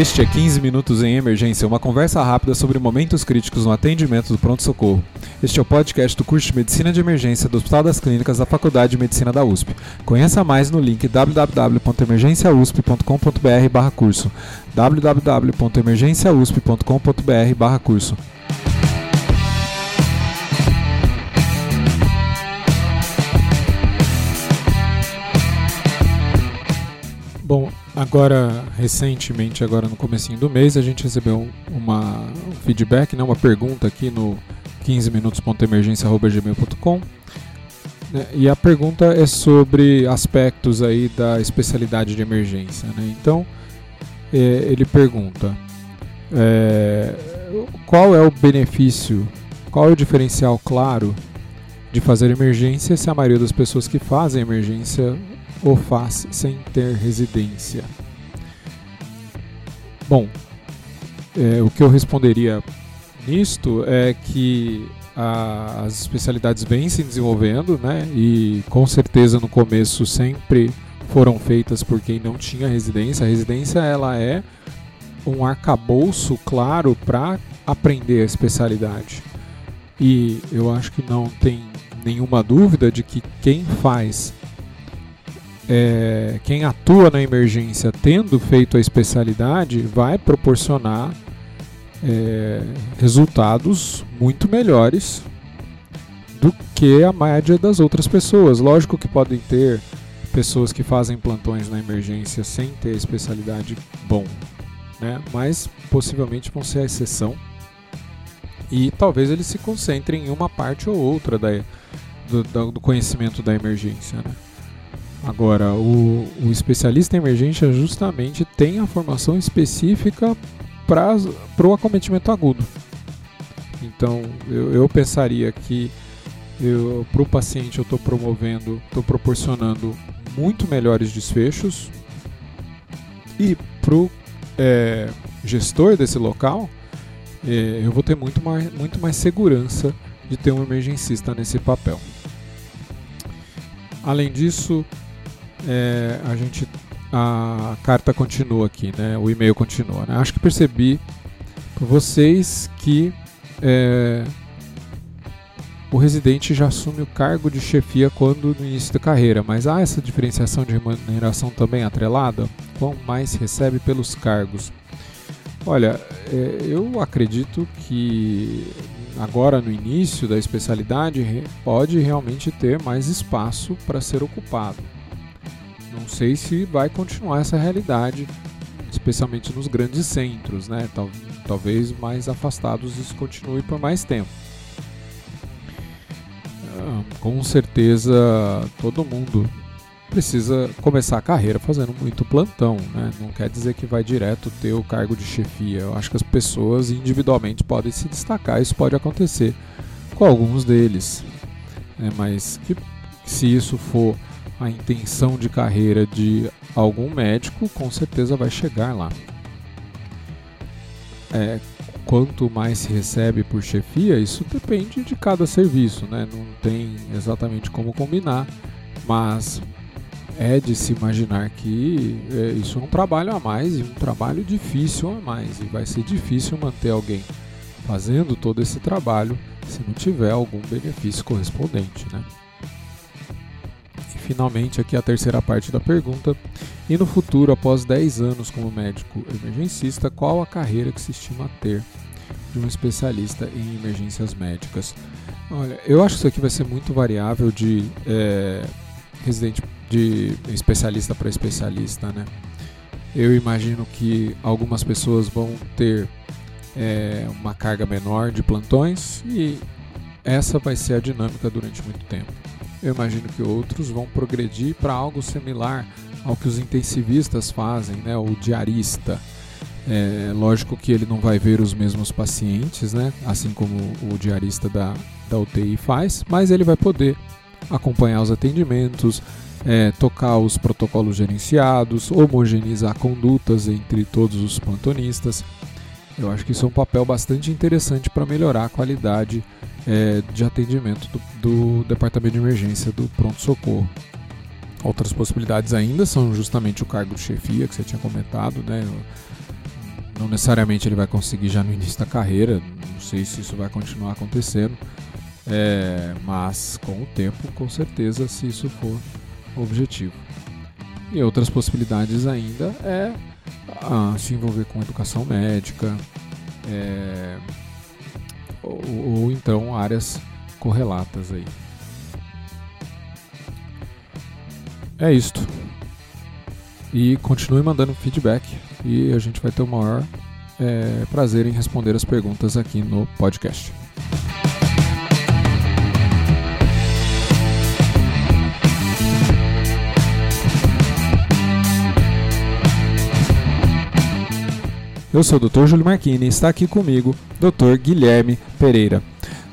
Este é 15 Minutos em Emergência, uma conversa rápida sobre momentos críticos no atendimento do pronto-socorro. Este é o podcast do curso de Medicina de Emergência do Hospital das Clínicas da Faculdade de Medicina da USP. Conheça mais no link www.emergenciausp.com.br curso www.emergenciausp.com.br curso Bom, agora recentemente, agora no comecinho do mês, a gente recebeu uma, um feedback, né, uma pergunta aqui no 15minutos.emergência.gmail.com né, e a pergunta é sobre aspectos aí da especialidade de emergência. Né? Então, é, ele pergunta é, qual é o benefício, qual é o diferencial claro de fazer emergência se a maioria das pessoas que fazem emergência o faz sem ter residência? Bom, é, o que eu responderia nisto é que a, as especialidades vêm se desenvolvendo, né? E com certeza no começo sempre foram feitas por quem não tinha residência. A residência ela é um arcabouço claro para aprender a especialidade. E eu acho que não tem nenhuma dúvida de que quem faz é, quem atua na emergência tendo feito a especialidade vai proporcionar é, resultados muito melhores do que a média das outras pessoas. Lógico que podem ter pessoas que fazem plantões na emergência sem ter especialidade bom, né? mas possivelmente vão ser a exceção. E talvez eles se concentrem em uma parte ou outra da, do, do conhecimento da emergência. Né? Agora, o, o especialista em emergência justamente tem a formação específica para o acometimento agudo. Então, eu, eu pensaria que para o paciente eu estou promovendo, estou proporcionando muito melhores desfechos e para o é, gestor desse local é, eu vou ter muito mais, muito mais segurança de ter um emergencista nesse papel. Além disso, é, a gente a carta continua aqui, né? O e-mail continua. Né? Acho que percebi por vocês que é, o residente já assume o cargo de chefia quando no início da carreira, mas há essa diferenciação de remuneração também atrelada? Quão mais recebe pelos cargos? Olha, é, eu acredito que agora no início da especialidade pode realmente ter mais espaço para ser ocupado. Não sei se vai continuar essa realidade, especialmente nos grandes centros, né? Tal, talvez mais afastados isso continue por mais tempo. Ah, com certeza todo mundo precisa começar a carreira fazendo muito plantão, né? Não quer dizer que vai direto ter o cargo de chefia. Eu acho que as pessoas individualmente podem se destacar, isso pode acontecer com alguns deles. Né? Mas que, se isso for a intenção de carreira de algum médico, com certeza vai chegar lá. É, quanto mais se recebe por chefia, isso depende de cada serviço, né? não tem exatamente como combinar, mas é de se imaginar que é, isso é um trabalho a mais e um trabalho difícil a mais, e vai ser difícil manter alguém fazendo todo esse trabalho se não tiver algum benefício correspondente. Né? Finalmente aqui a terceira parte da pergunta. E no futuro, após 10 anos como médico emergencista, qual a carreira que se estima ter de um especialista em emergências médicas? Olha, eu acho que isso aqui vai ser muito variável de é, residente, de especialista para especialista, né? Eu imagino que algumas pessoas vão ter é, uma carga menor de plantões e essa vai ser a dinâmica durante muito tempo. Eu imagino que outros vão progredir para algo similar ao que os intensivistas fazem, né? o diarista. É, lógico que ele não vai ver os mesmos pacientes, né? assim como o diarista da, da UTI faz, mas ele vai poder acompanhar os atendimentos, é, tocar os protocolos gerenciados, homogeneizar condutas entre todos os plantonistas. Eu acho que isso é um papel bastante interessante para melhorar a qualidade é, de atendimento do, do departamento de emergência do pronto-socorro. Outras possibilidades ainda são justamente o cargo de chefia que você tinha comentado, né? não necessariamente ele vai conseguir já no início da carreira, não sei se isso vai continuar acontecendo, é, mas com o tempo, com certeza, se isso for objetivo. E outras possibilidades ainda é ah, se envolver com educação médica, é, ou, ou então áreas correlatas aí. É isto. E continue mandando feedback e a gente vai ter o maior é, prazer em responder as perguntas aqui no podcast. Eu sou o Dr. Júlio Marquini e está aqui comigo Dr. Guilherme Pereira.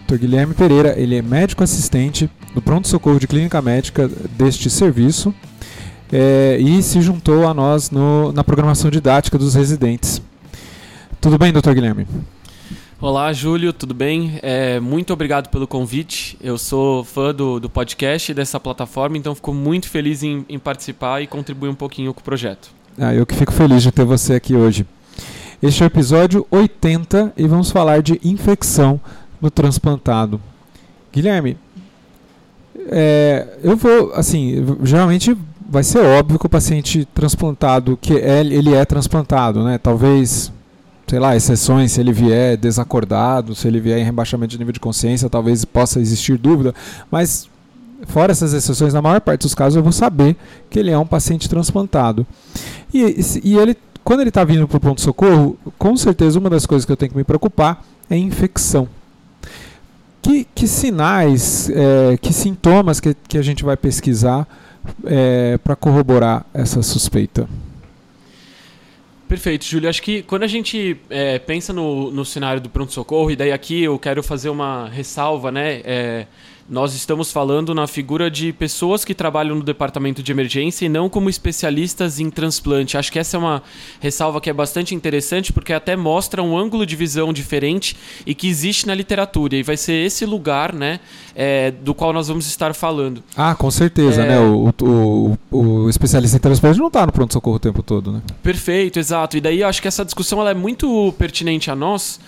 Dr. Guilherme Pereira, ele é médico assistente no pronto-socorro de clínica médica deste serviço é, e se juntou a nós no, na programação didática dos residentes. Tudo bem, Dr. Guilherme? Olá, Júlio, tudo bem? É, muito obrigado pelo convite. Eu sou fã do, do podcast e dessa plataforma, então fico muito feliz em, em participar e contribuir um pouquinho com o projeto. Ah, eu que fico feliz de ter você aqui hoje. Este é o episódio 80 e vamos falar de infecção no transplantado. Guilherme, é, eu vou, assim, geralmente vai ser óbvio que o paciente transplantado, que é, ele é transplantado, né? Talvez, sei lá, exceções, se ele vier desacordado, se ele vier em rebaixamento de nível de consciência, talvez possa existir dúvida, mas fora essas exceções, na maior parte dos casos eu vou saber que ele é um paciente transplantado. E, e ele quando ele está vindo para o pronto-socorro, com certeza uma das coisas que eu tenho que me preocupar é infecção. Que, que sinais, é, que sintomas que, que a gente vai pesquisar é, para corroborar essa suspeita? Perfeito, Júlio. Acho que quando a gente é, pensa no, no cenário do pronto-socorro, e daí aqui eu quero fazer uma ressalva, né? Nós estamos falando na figura de pessoas que trabalham no departamento de emergência e não como especialistas em transplante. Acho que essa é uma ressalva que é bastante interessante porque até mostra um ângulo de visão diferente e que existe na literatura. E vai ser esse lugar, né, é, do qual nós vamos estar falando. Ah, com certeza, é... né? O, o, o, especialista em transplante não está no pronto-socorro o tempo todo, né? Perfeito, exato. E daí acho que essa discussão ela é muito pertinente a nós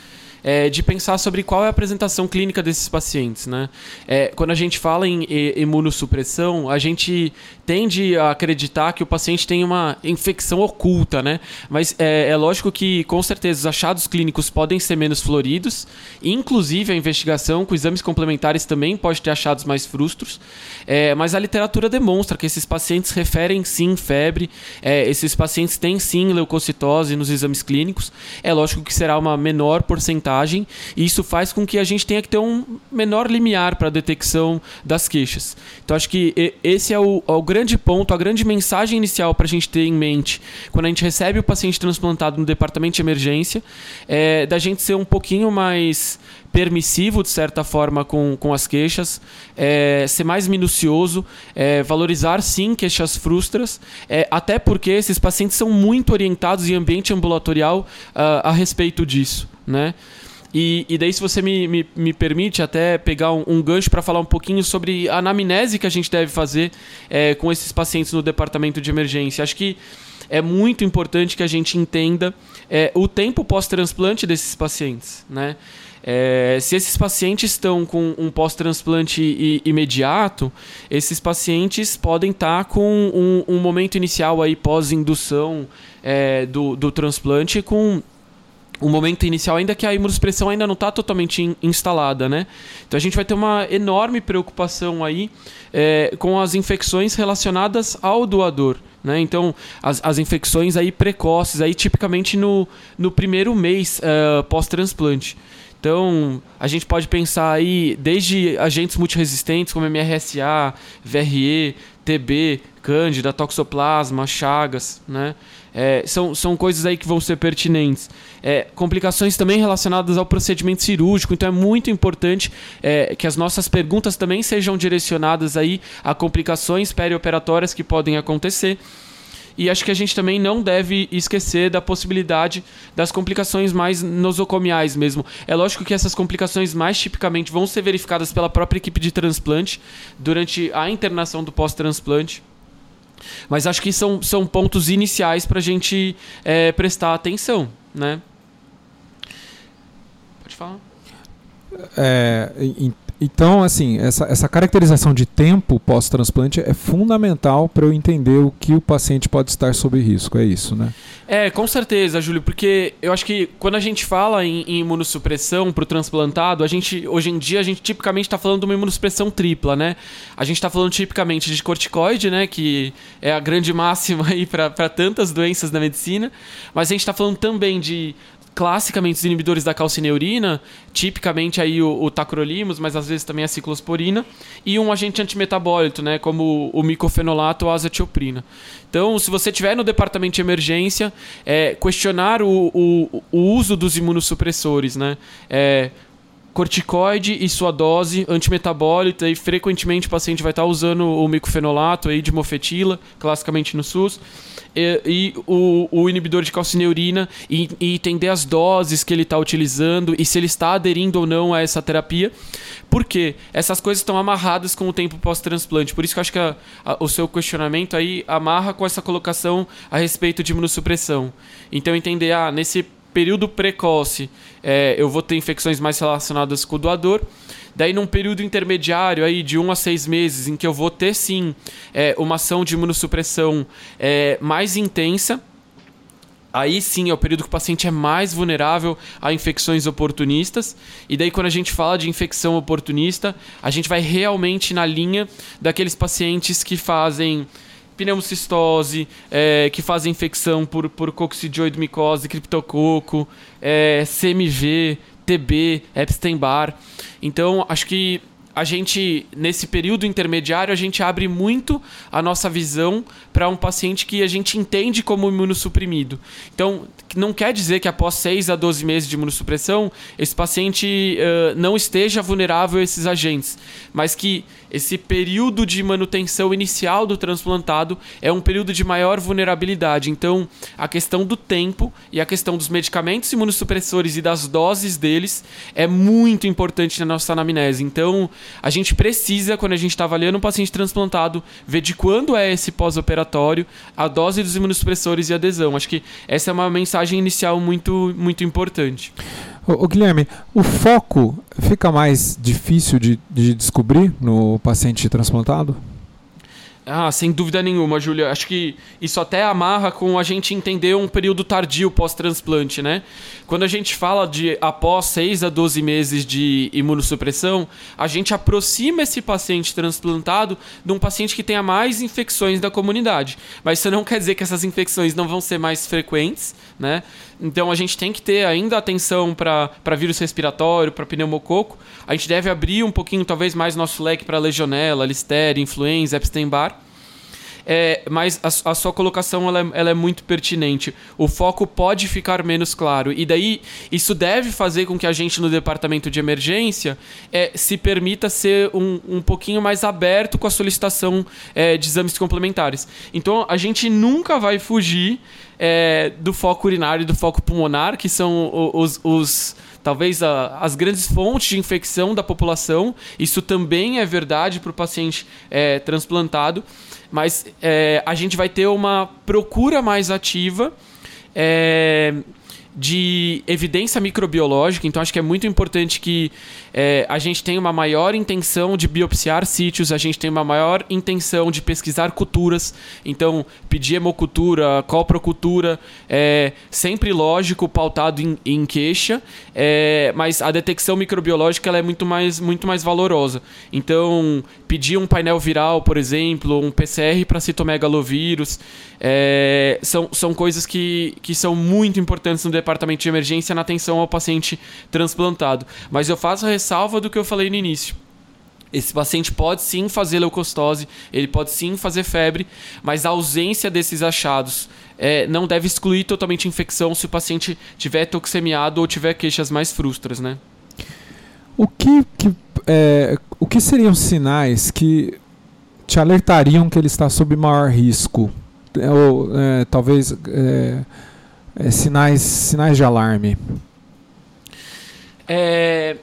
é, de pensar sobre qual é a apresentação clínica desses pacientes. Né? É, quando a gente fala em imunossupressão, a gente tende a acreditar que o paciente tem uma infecção oculta, né? mas é, é lógico que, com certeza, os achados clínicos podem ser menos floridos, inclusive a investigação com exames complementares também pode ter achados mais frustros, é, mas a literatura demonstra que esses pacientes referem sim febre, é, esses pacientes têm sim leucocitose nos exames clínicos, é lógico que será uma menor porcentagem e isso faz com que a gente tenha que ter um menor limiar para a detecção das queixas. Então, acho que esse é o, é o grande ponto, a grande mensagem inicial para a gente ter em mente quando a gente recebe o paciente transplantado no departamento de emergência, é da gente ser um pouquinho mais permissivo, de certa forma, com, com as queixas, é, ser mais minucioso, é, valorizar sim queixas frustras, é, até porque esses pacientes são muito orientados em ambiente ambulatorial uh, a respeito disso. Né? E, e daí, se você me, me, me permite até pegar um, um gancho para falar um pouquinho sobre a anamnese que a gente deve fazer é, com esses pacientes no departamento de emergência. Acho que é muito importante que a gente entenda é, o tempo pós-transplante desses pacientes. Né? É, se esses pacientes estão com um pós-transplante imediato, esses pacientes podem estar tá com um, um, momento inicial aí pós-indução é, do, do transplante com o momento inicial, ainda que a imunossupressão ainda não está totalmente in, instalada, né? Então a gente vai ter uma enorme preocupação aí é, com as infecções relacionadas ao doador. Né? Então, as, as infecções aí precoces, aí tipicamente no, no primeiro mês uh, pós-transplante. Então, a gente pode pensar aí desde agentes multiresistentes como MRSA, VRE, TB, Cândida, Toxoplasma, Chagas, né? É, são, são coisas aí que vão ser pertinentes. É, complicações também relacionadas ao procedimento cirúrgico, então é muito importante é, que as nossas perguntas também sejam direcionadas aí a complicações perioperatórias que podem acontecer. E acho que a gente também não deve esquecer da possibilidade das complicações mais nosocomiais mesmo. É lógico que essas complicações mais tipicamente vão ser verificadas pela própria equipe de transplante durante a internação do pós-transplante. Mas acho que são, são pontos iniciais para a gente é, prestar atenção, né? Pode falar. É, então, assim, essa, essa caracterização de tempo pós-transplante é fundamental para eu entender o que o paciente pode estar sob risco, é isso, né? É, com certeza, Júlio, porque eu acho que quando a gente fala em, em imunossupressão para o transplantado, a gente, hoje em dia, a gente tipicamente está falando de uma imunossupressão tripla, né? A gente está falando tipicamente de corticoide, né? Que é a grande máxima aí para tantas doenças da medicina, mas a gente está falando também de classicamente os inibidores da calcineurina, tipicamente aí o, o tacrolimus, mas às vezes também a ciclosporina, e um agente antimetabólito, né, como o micofenolato ou a azatioprina. Então, se você tiver no departamento de emergência, é, questionar o, o, o, uso dos imunossupressores, né, é, corticoide e sua dose antimetabólita e frequentemente o paciente vai estar usando o micofenolato aí de mofetila, classicamente no SUS, e, e o, o, inibidor de calcineurina e, e entender as doses que ele está utilizando e se ele está aderindo ou não a essa terapia. Porque essas coisas estão amarradas com o tempo pós-transplante. Por isso que eu acho que a, a, o seu questionamento aí amarra com essa colocação a respeito de imunossupressão. Então entender, ah, nesse período precoce, é, eu vou ter infecções mais relacionadas com o doador. Daí, num período intermediário aí de um a seis meses, em que eu vou ter sim é, uma ação de imunossupressão é, mais intensa, aí sim é o período que o paciente é mais vulnerável a infecções oportunistas. E daí, quando a gente fala de infecção oportunista, a gente vai realmente na linha daqueles pacientes que fazem pneumocistose, é, que fazem infecção por, por coccidioidomicose, criptococo, é, CMV, TB, Epstein-Barr. Então, acho que a gente, nesse período intermediário, a gente abre muito a nossa visão para um paciente que a gente entende como imunossuprimido. Então, não quer dizer que após 6 a 12 meses de imunossupressão, esse paciente uh, não esteja vulnerável a esses agentes, mas que esse período de manutenção inicial do transplantado é um período de maior vulnerabilidade. Então, a questão do tempo e a questão dos medicamentos imunossupressores e das doses deles é muito importante na nossa anamnese. Então, a gente precisa, quando a gente está avaliando um paciente transplantado, ver de quando é esse pós-operatório, a dose dos imunossupressores e adesão. Acho que essa é uma mensagem inicial muito, muito importante. Ô, Guilherme, o foco fica mais difícil de, de descobrir no paciente transplantado? Ah, sem dúvida nenhuma, Júlia. Acho que isso até amarra com a gente entender um período tardio pós-transplante, né? Quando a gente fala de após 6 a 12 meses de imunossupressão, a gente aproxima esse paciente transplantado de um paciente que tenha mais infecções da comunidade. Mas isso não quer dizer que essas infecções não vão ser mais frequentes, né? Então a gente tem que ter ainda atenção para vírus respiratório, para pneumococo. A gente deve abrir um pouquinho, talvez, mais nosso leque para legionela, listeria, influenza, Epstein-Barr. É, mas a, a, sua colocação ela é, ela é, muito pertinente. O foco pode ficar menos claro. E daí, isso deve fazer com que a gente no departamento de emergência é, se permita ser um, um pouquinho mais aberto com a solicitação é, de exames complementares. Então, a gente nunca vai fugir é, do foco urinário e do foco pulmonar, que são os, os talvez a, as grandes fontes de infecção da população. Isso também é verdade para o paciente é, transplantado, mas é, a gente vai ter uma procura mais ativa. É, de evidência microbiológica, então acho que é muito importante que é, a gente tenha uma maior intenção de biopsiar sítios, a gente tem uma maior intenção de pesquisar culturas, então pedir hemocultura, coprocultura, é sempre lógico, pautado em, em queixa, é, mas a detecção microbiológica ela é muito mais, muito mais valorosa. Então, pedir um painel viral, por exemplo, um PCR para citomegalovírus, é, são, são coisas que, que são muito importantes no departamento de emergência na atenção ao paciente transplantado. Mas eu faço ressalva do que eu falei no início. Esse paciente pode sim fazer leucostose, ele pode sim fazer febre, mas a ausência desses achados é, não deve excluir totalmente a infecção se o paciente tiver toxemiado ou tiver queixas mais frustras, né? O que, que é, o que seriam sinais que te alertariam que ele está sob maior risco? É, ou é, talvez é, sinais, sinais de alarme? É,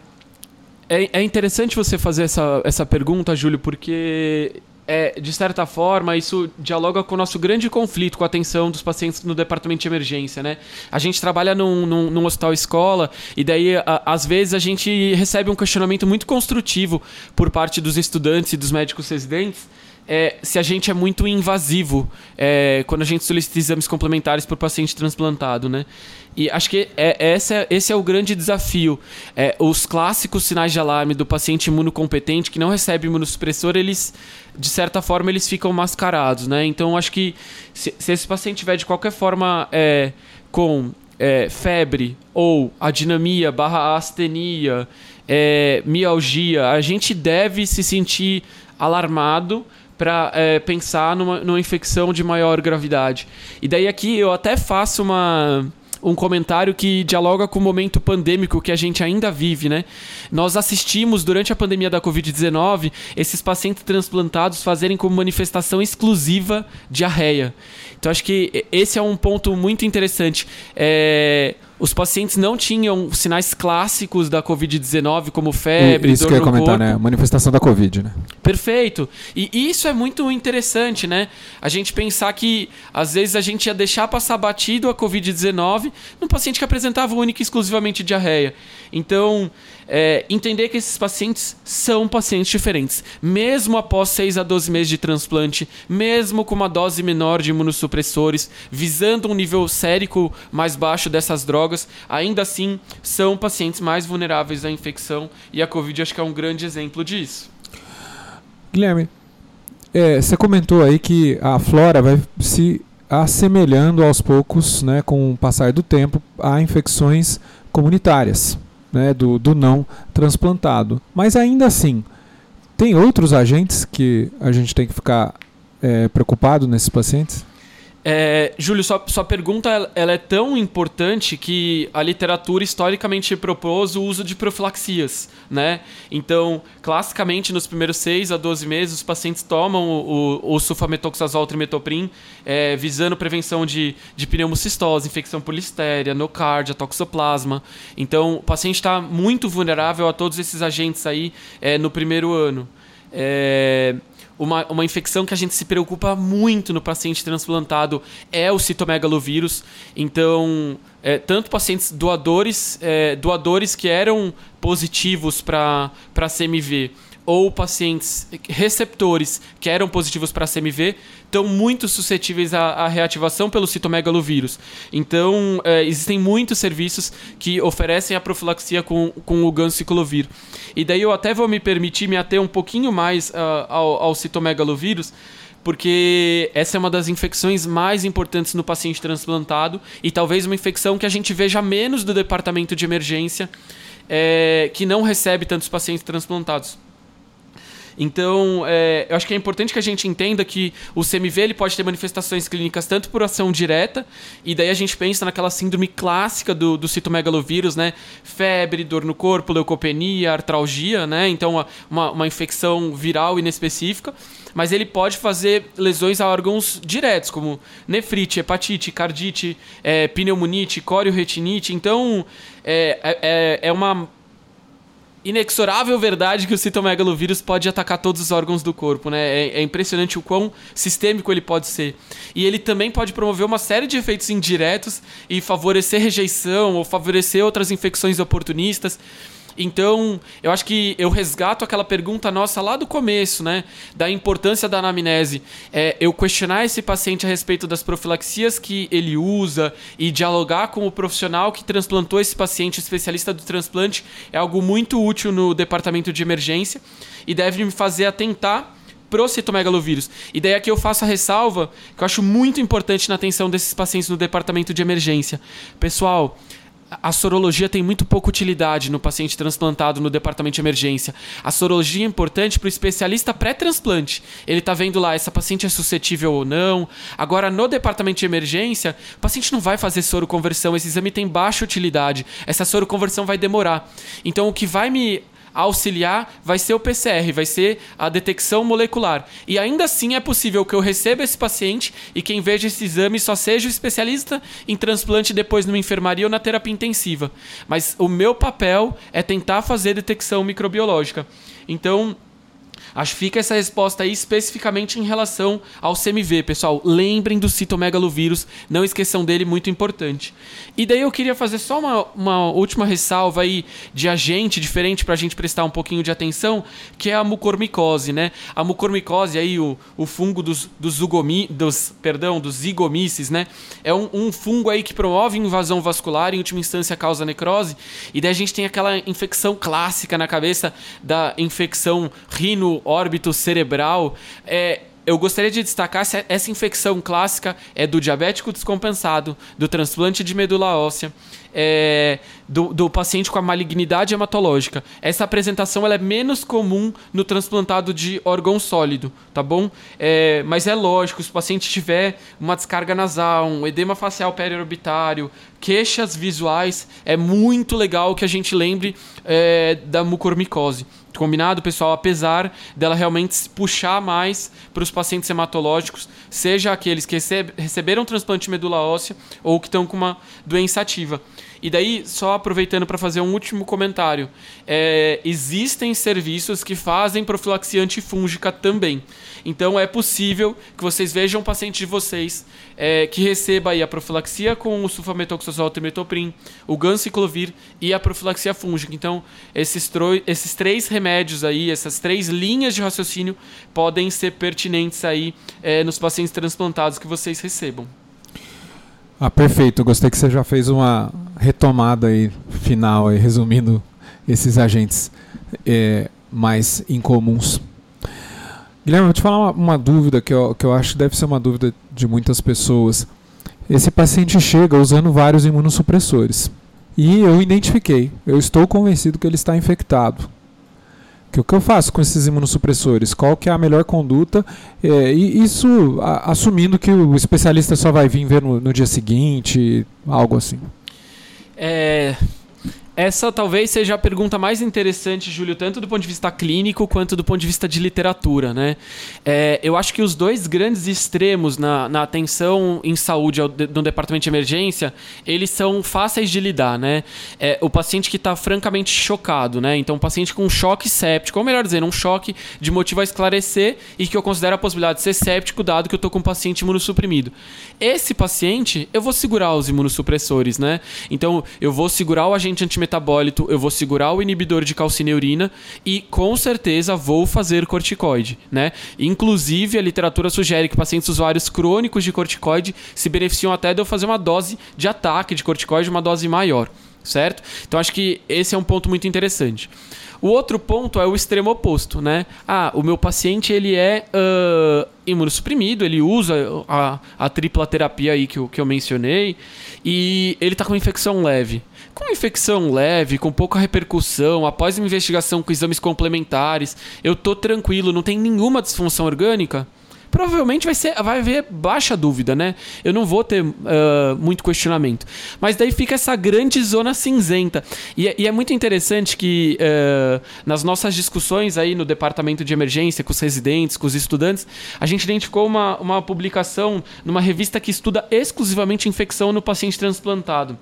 é, é interessante você fazer essa, essa pergunta, Júlio, porque é, de certa forma, isso dialoga com o nosso grande conflito com a atenção dos pacientes no departamento de emergência, né? A gente trabalha num, num, num hospital escola e daí, a, às vezes, a gente recebe um questionamento muito construtivo por parte dos estudantes e dos médicos residentes é, se a gente é muito invasivo é, quando a gente solicita exames complementares para o paciente transplantado, né? E acho que é, esse, é, esse é o grande desafio. É, os clássicos sinais de alarme do paciente imunocompetente que não recebe imunossupressor, eles, de certa forma, eles ficam mascarados, né? Então, acho que se, se esse paciente tiver, de qualquer forma, é, com é, febre ou adinamia barra astenia, é, mialgia, a gente deve se sentir alarmado para é, pensar numa, numa infecção de maior gravidade. E daí aqui eu até faço uma um comentário que dialoga com o momento pandêmico que a gente ainda vive, né? Nós assistimos durante a pandemia da Covid-19 esses pacientes transplantados fazerem como manifestação exclusiva diarreia. Então acho que esse é um ponto muito interessante. É, os pacientes não tinham sinais clássicos da Covid-19, como febre, Isso dor que eu ia no comentar, corpo. né? Manifestação da Covid, né? Perfeito. E isso é muito interessante, né? A gente pensar que às vezes a gente ia deixar passar batido a Covid-19 num paciente que apresentava única e exclusivamente diarreia. Então, é, entender que esses pacientes são pacientes diferentes. Mesmo após 6 a 12 meses de transplante, mesmo com uma dose menor de imunossupressores, visando um nível sérico mais baixo dessas drogas, ainda assim são pacientes mais vulneráveis à infecção e a Covid acho que é um grande exemplo disso. Guilherme, é, você comentou aí que a flora vai se assemelhando aos poucos, né, com o passar do tempo, a infecções comunitárias, né, do, do não transplantado. Mas ainda assim, tem outros agentes que a gente tem que ficar é, preocupado nesses pacientes? É, Júlio, sua, sua pergunta ela- é tão importante que a literatura historicamente propôs o uso de profilaxias, né? Então, classicamente, nos primeiros 6 a 12 meses, os pacientes tomam o, o, o sulfametoxazol trimmetoprim, é, visando prevenção de, de pneumocistose, infecção por listéria, nocardia, toxoplasma. Então, o paciente está muito vulnerável a todos esses agentes aí é, no primeiro ano. É, uma, uma infecção que a gente se preocupa muito no paciente transplantado é o citomegalovírus. Então, é, tanto pacientes doadores, é, doadores que eram positivos para CMV ou pacientes receptores que eram positivos para CMV estão muito suscetíveis à, à reativação pelo citomegalovírus. Então, é, existem muitos serviços que oferecem a profilaxia com, com o ganciclovir. E daí eu até vou me permitir me ater um pouquinho mais ah, ao, ao citomegalovírus, porque essa é uma das infecções mais importantes no paciente transplantado e talvez uma infecção que a gente veja menos do departamento de emergência, é, que não recebe tantos pacientes transplantados. Então, é, eu acho que é importante que a gente entenda que o CMV ele pode ter manifestações clínicas tanto por ação direta, e daí a gente pensa naquela síndrome clássica do, do citomegalovírus, né? Febre, dor no corpo, leucopenia, artralgia, né? Então, uma, uma infecção viral inespecífica. Mas ele pode fazer lesões a órgãos diretos, como nefrite, hepatite, cardite, é, pneumonite, corioretinite. Então, é, é, é uma inexorável verdade que o citomegalovírus pode atacar todos os órgãos do corpo, né? É, é, impressionante o quão sistêmico ele pode ser. E ele também pode promover uma série de efeitos indiretos e favorecer rejeição ou favorecer outras infecções oportunistas. Então, eu acho que eu resgato aquela pergunta nossa lá do começo, né? Da importância da anamnese. É, eu questionar esse paciente a respeito das profilaxias que ele usa e dialogar com o profissional que transplantou esse paciente, especialista do transplante, é algo muito útil no departamento de emergência e deve me fazer atentar pro citomegalovírus. E daí aqui eu faço a ressalva que eu acho muito importante na atenção desses pacientes no departamento de emergência. Pessoal, a sorologia tem muito pouca utilidade no paciente transplantado no departamento de emergência. A sorologia é importante para o especialista pré-transplante. Ele está vendo lá, essa paciente é suscetível ou não. Agora, no departamento de emergência, o paciente não vai fazer soroconversão. Esse exame tem baixa utilidade. Essa soroconversão vai demorar. Então, o que vai me auxiliar vai ser o PCR, vai ser a detecção molecular. E ainda assim é possível que eu receba esse paciente e quem veja esse exame só seja o especialista em transplante depois numa enfermaria ou na terapia intensiva. Mas o meu papel é tentar fazer detecção microbiológica. Então, Acho que fica essa resposta aí especificamente em relação ao CMV, pessoal. Lembrem do citomegalovírus, não esqueçam dele, muito importante. E daí eu queria fazer só uma, uma última ressalva aí de agente diferente para a gente prestar um pouquinho de atenção, que é a mucormicose, né? A mucormicose aí, o, o fungo dos, dos, zugomi, dos, perdão, dos zigomíceis, né? É um, um fungo aí que promove invasão vascular, em última instância causa necrose, e daí a gente tem aquela infecção clássica na cabeça da infecção rino órbito cerebral. É, eu gostaria de destacar se essa infecção clássica é do diabético descompensado, do transplante de medula óssea, é, do, do, paciente com a malignidade hematológica. Essa apresentação ela é menos comum no transplantado de órgão sólido, tá bom? É, mas é lógico, se o paciente tiver uma descarga nasal, um edema facial periorbitário, queixas visuais, é muito legal que a gente lembre é, da mucormicose combinado, pessoal, apesar dela realmente puxar mais para os pacientes hematológicos, seja aqueles que recebe, receberam transplante de medula óssea ou que estão com uma doença ativa. E daí, só aproveitando para fazer um último comentário, é, existem serviços que fazem profilaxia antifúngica também. Então é possível que vocês vejam um paciente de vocês é, que receba aí a profilaxia com o sulfametoxazol trimetoprim, o ganciclovir e a profilaxia fúngica. Então esses, esses três remédios aí, essas três linhas de raciocínio podem ser pertinentes aí é, nos pacientes transplantados que vocês recebam. Ah, perfeito. Gostei que você já fez uma retomada aí final, aí, resumindo esses agentes é, mais incomuns. Guilherme, vou te falar uma, uma, dúvida que eu, que eu acho que deve ser uma dúvida de muitas pessoas. Esse paciente chega usando vários imunossupressores. E eu identifiquei, eu estou convencido que ele está infectado. Que o que eu faço com esses imunossupressores? Qual que é a melhor conduta? É, e isso a, assumindo que o especialista só vai vir ver no, no dia seguinte, algo assim. É, essa talvez seja a pergunta mais interessante, Júlio, tanto do ponto de vista clínico quanto do ponto de vista de literatura. Né? É, eu acho que os dois grandes extremos na, na atenção em saúde no departamento de emergência, eles são fáceis de lidar. Né? É, o paciente que está francamente chocado, né? então um paciente com um choque séptico, ou melhor dizendo, um choque de motivo a esclarecer e que eu considero a possibilidade de ser séptico, dado que eu estou com um paciente imunossuprimido. Esse paciente, eu vou segurar os imunossupressores. Né? Então eu vou segurar o agente antimetabólico metabólito, eu vou segurar o inibidor de calcineurina e com certeza vou fazer corticoide, né? Inclusive a literatura sugere que pacientes usuários crônicos de corticoide se beneficiam até de eu fazer uma dose de ataque de corticoide, uma dose maior, certo? Então acho que esse é um ponto muito interessante. O outro ponto é o extremo oposto, né? Ah, o meu paciente ele é uh, imunossuprimido, ele usa a, a tripla terapia aí que eu, que eu mencionei e ele está com infecção leve. Com infecção leve, com pouca repercussão, após uma investigação com exames complementares, eu tô tranquilo, não tem nenhuma disfunção orgânica provavelmente vai, ser, vai haver baixa dúvida, né? Eu não vou ter uh, muito questionamento. Mas daí fica essa grande zona cinzenta. E, é, e é muito interessante que uh, nas nossas discussões aí no departamento de emergência, com os residentes, com os estudantes, a gente identificou uma, uma publicação numa revista que estuda exclusivamente infecção no paciente transplantado.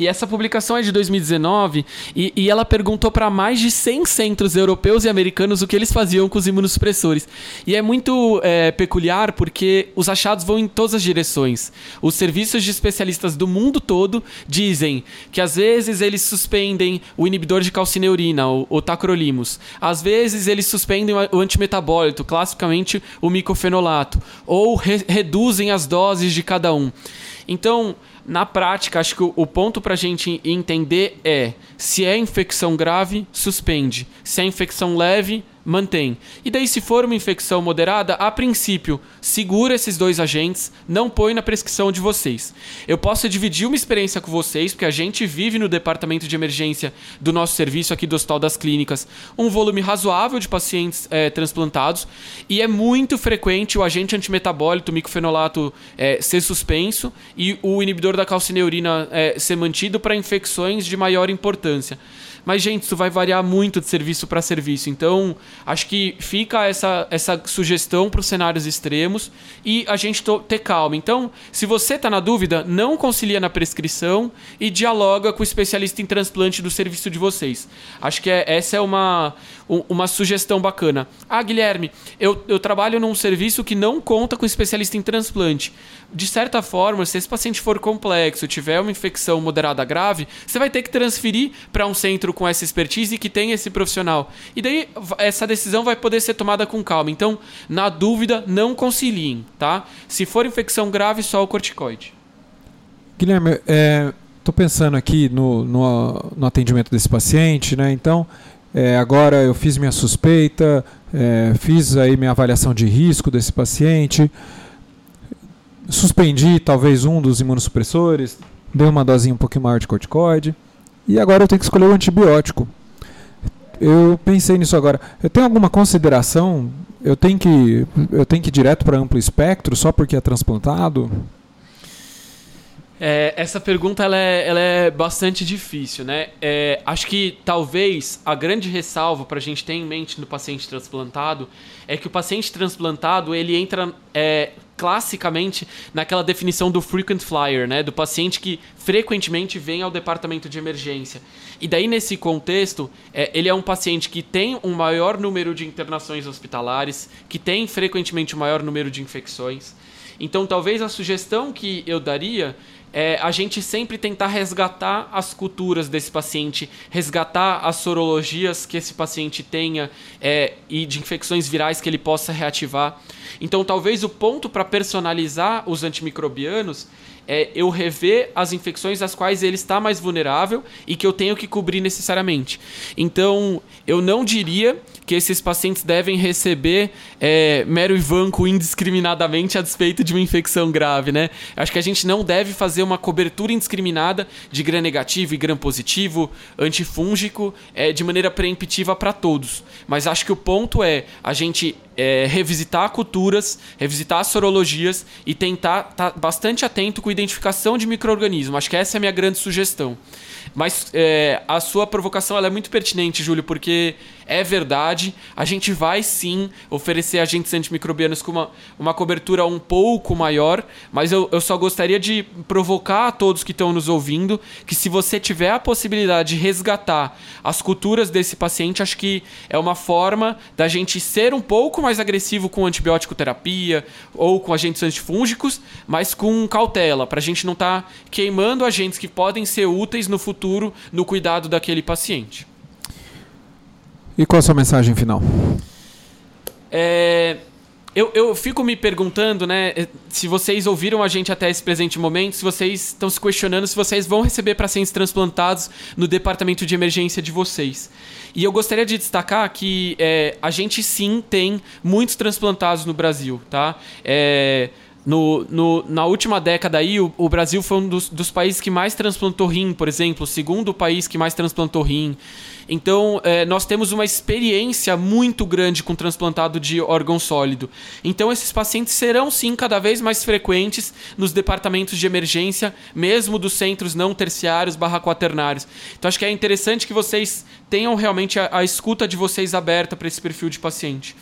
E essa publicação é de 2019 e, e ela perguntou para mais de 100 centros europeus e americanos o que eles faziam com os imunossupressores. E é muito é, peculiar porque os achados vão em todas as direções. Os serviços de especialistas do mundo todo dizem que às vezes eles suspendem o inibidor de calcineurina, o, o tacrolimus. Às vezes eles suspendem o antimetabólito, classicamente o micofenolato, ou re reduzem as doses de cada um. Então, na prática, acho que o, o ponto para a gente entender é: se é infecção grave, suspende. Se é infecção leve, mantém. E daí, se for uma infecção moderada, a princípio, segura esses dois agentes, não põe na prescrição de vocês. Eu posso dividir uma experiência com vocês, porque a gente vive no departamento de emergência do nosso serviço aqui do Hospital das Clínicas um volume razoável de pacientes é, transplantados e é muito frequente o agente antimetabólito, o micofenolato, é, ser suspenso e o inibidor da calcineurina é, ser mantido para infecções de maior importância. Mas, gente, isso vai variar muito de serviço para serviço. Então, acho que fica essa, essa sugestão para os cenários extremos e a gente ter calma. Então, se você está na dúvida, não concilia na prescrição e dialoga com o especialista em transplante do serviço de vocês. Acho que é, essa é uma, uma sugestão bacana. Ah, Guilherme, eu, eu trabalho num serviço que não conta com especialista em transplante. De certa forma, se esse paciente for complexo, tiver uma infecção moderada grave, você vai ter que transferir para um centro com essa expertise que tem esse profissional. E daí essa decisão vai poder ser tomada com calma. Então, na dúvida, não conciliem, tá? Se for infecção grave, só o corticoide. Guilherme, estou é, pensando aqui no, no, no atendimento desse paciente, né? Então, é, agora eu fiz minha suspeita, é, fiz aí minha avaliação de risco desse paciente, suspendi talvez um dos imunossupressores, dei uma dosinha um pouquinho maior de corticoide e agora eu tenho que escolher o antibiótico. Eu pensei nisso agora. Eu tenho alguma consideração? Eu tenho que eu tenho que ir direto para amplo espectro só porque é transplantado? É, essa pergunta ela é, ela é bastante difícil, né? É, acho que talvez a grande ressalva para a gente ter em mente no paciente transplantado é que o paciente transplantado ele entra é, classicamente naquela definição do frequent flyer, né? Do paciente que frequentemente vem ao departamento de emergência. E daí nesse contexto, é, ele é um paciente que tem um maior número de internações hospitalares, que tem frequentemente um maior número de infecções. Então, talvez a sugestão que eu daria é a gente sempre tentar resgatar as culturas desse paciente, resgatar as sorologias que esse paciente tenha é, e de infecções virais que ele possa reativar. Então, talvez o ponto para personalizar os antimicrobianos é eu rever as infecções às quais ele está mais vulnerável e que eu tenho que cobrir necessariamente. Então, eu não diria que esses pacientes devem receber é, mero Ivanco indiscriminadamente a despeito de uma infecção grave, né? Acho que a gente não deve fazer uma cobertura indiscriminada de gram negativo e gram positivo, antifúngico, é, de maneira preemptiva para todos. Mas acho que o ponto é a gente é, revisitar culturas, revisitar sorologias e tentar estar tá bastante atento com a identificação de micro-organismos. Acho que essa é a minha grande sugestão. Mas é, a sua provocação é muito pertinente, Júlio, porque é verdade, a gente vai sim oferecer agentes antimicrobianos com uma, uma cobertura um pouco maior, mas eu, eu só gostaria de provocar a todos que estão nos ouvindo que se você tiver a possibilidade de resgatar as culturas desse paciente, acho que é uma forma da gente ser um pouco mais agressivo com antibiótico terapia ou com agentes antifúngicos, mas com cautela, para a gente não estar tá queimando agentes que podem ser úteis no futuro no cuidado daquele paciente. E qual a sua mensagem final? É, eu, eu fico me perguntando, né, se vocês ouviram a gente até esse presente momento, se vocês estão se questionando se vocês vão receber pacientes transplantados no departamento de emergência de vocês. E eu gostaria de destacar que é, a gente sim tem muitos transplantados no Brasil, tá? É, no, no, na última década aí, o, o Brasil foi um dos, dos, países que mais transplantou rim, por exemplo, o segundo país que mais transplantou rim. Então, é, nós temos uma experiência muito grande com transplantado de órgão sólido. Então, esses pacientes serão sim cada vez mais frequentes nos departamentos de emergência, mesmo dos centros não terciários barra quaternários. Então, acho que é interessante que vocês tenham realmente a, a escuta de vocês aberta para esse perfil de paciente.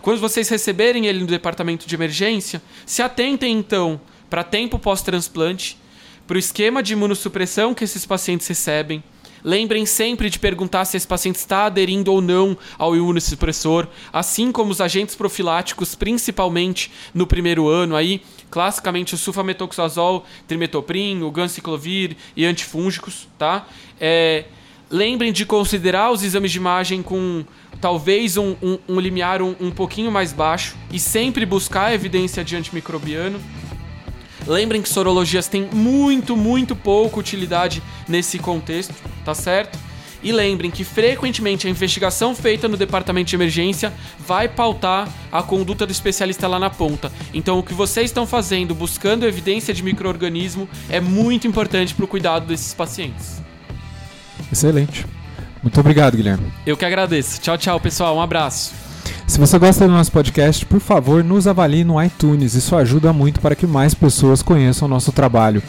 Quando vocês receberem ele no departamento de emergência, se atentem então para tempo pós-transplante, para o esquema de imunossupressão que esses pacientes recebem, Lembrem sempre de perguntar se esse paciente está aderindo ou não ao imunossupressor, assim como os agentes profiláticos, principalmente no primeiro ano aí, classicamente o sulfametoxazol, trimetoprim, o ganciclovir e antifúngicos, tá? É, lembrem de considerar os exames de imagem com talvez um, um, um limiar um, um pouquinho mais baixo e sempre buscar evidência de antimicrobiano. Lembrem que sorologias têm muito, muito pouca utilidade nesse contexto, tá certo? E lembrem que frequentemente a investigação feita no departamento de emergência vai pautar a conduta do especialista lá na ponta. Então, o que vocês estão fazendo, buscando evidência de microorganismo, é muito importante para o cuidado desses pacientes. Excelente. Muito obrigado, Guilherme. Eu que agradeço. Tchau, tchau, pessoal. Um abraço. Se você gosta do nosso podcast, por favor, nos avalie no iTunes. Isso ajuda muito para que mais pessoas conheçam o nosso trabalho.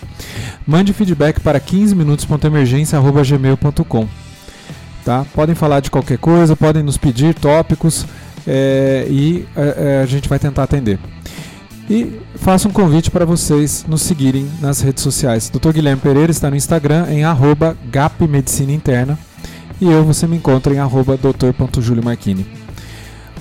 Mande feedback para 15minutos.emergência.gmail.com. Tá? Podem falar de qualquer coisa, podem nos pedir tópicos é, e é, a gente vai tentar atender. E faço um convite para vocês nos seguirem nas redes sociais. Dr. Guilherme Pereira está no Instagram em arroba gapmedicina interna e eu você me encontra em arroba doutor.juliomarchini.